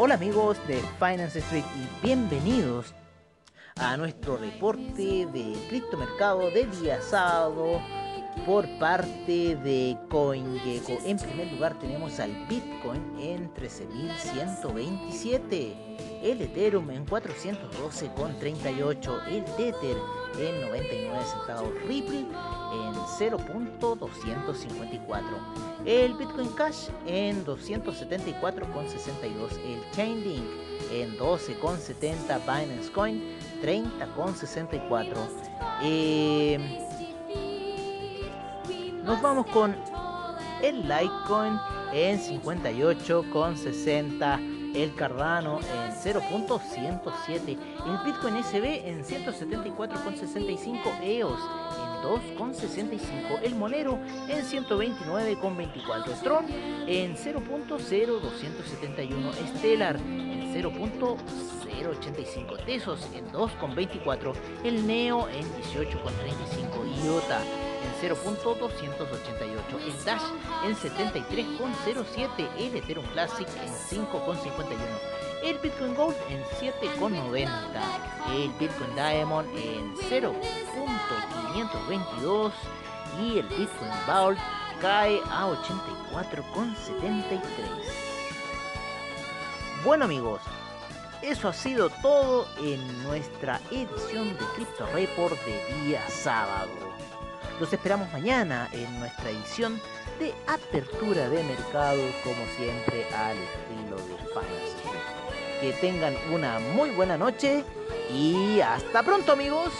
Hola amigos de Finance Street y bienvenidos a nuestro reporte de criptomercado de día sábado por parte de CoinGecko. En primer lugar tenemos al Bitcoin en 13.127, el Ethereum en 412,38, el Tether en 99 centavos, Ripple en 0.254, el Bitcoin Cash en 274,62, el Chainlink en 12,70, Binance Coin 30,64. Eh, nos vamos con el Litecoin en 58,60. El Cardano en 0.107. El Bitcoin SB en 174,65. EOS en 2,65. El Monero en 129,24. Tron en 0.0271. Stellar en 0.085. Tesos en 2,24. El Neo en 18,35. IOTA en 0.288, el Dash en 73.07, el Ethereum Classic en 5.51, el Bitcoin Gold en 7.90, el Bitcoin Diamond en 0.522 y el Bitcoin Vault cae a 84.73. Bueno amigos, eso ha sido todo en nuestra edición de Crypto Report de día sábado. Los esperamos mañana en nuestra edición de apertura de mercado, como siempre, al estilo de Finance. Que tengan una muy buena noche y hasta pronto amigos.